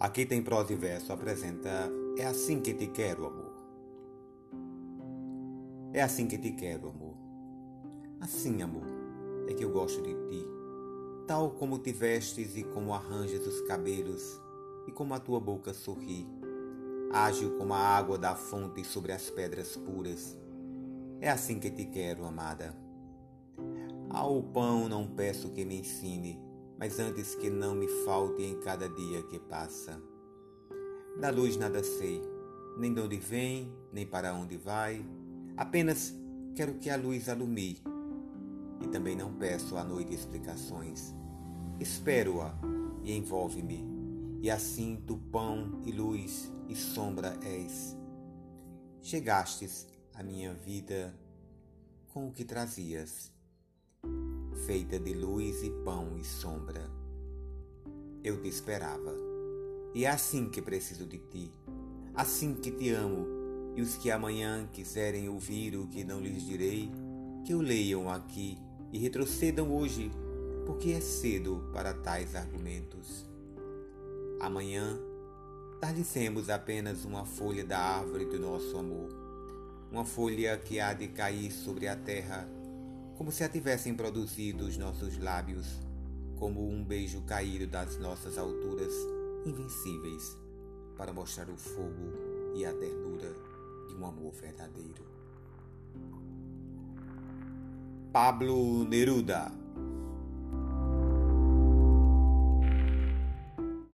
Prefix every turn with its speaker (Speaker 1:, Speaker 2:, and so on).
Speaker 1: Aqui tem prosa e verso apresenta É assim que te quero, amor. É assim que te quero, amor. Assim, amor, é que eu gosto de ti. Tal como te vestes e como arranjas os cabelos e como a tua boca sorri. Ágil como a água da fonte sobre as pedras puras. É assim que te quero, amada. Ao pão não peço que me ensine mas antes que não me falte em cada dia que passa. Da luz nada sei, nem de onde vem, nem para onde vai, apenas quero que a luz alumie. E também não peço à noite explicações. Espero-a e envolve-me, e assim tu pão e luz e sombra és. Chegastes à minha vida com o que trazias feita de luz e pão e sombra. Eu te esperava. E é assim que preciso de ti, assim que te amo, e os que amanhã quiserem ouvir o que não lhes direi, que o leiam aqui e retrocedam hoje, porque é cedo para tais argumentos. Amanhã dar apenas uma folha da árvore do nosso amor, uma folha que há de cair sobre a terra como se a tivessem produzido os nossos lábios, como um beijo caído das nossas alturas invencíveis, para mostrar o fogo e a ternura de um amor verdadeiro. Pablo Neruda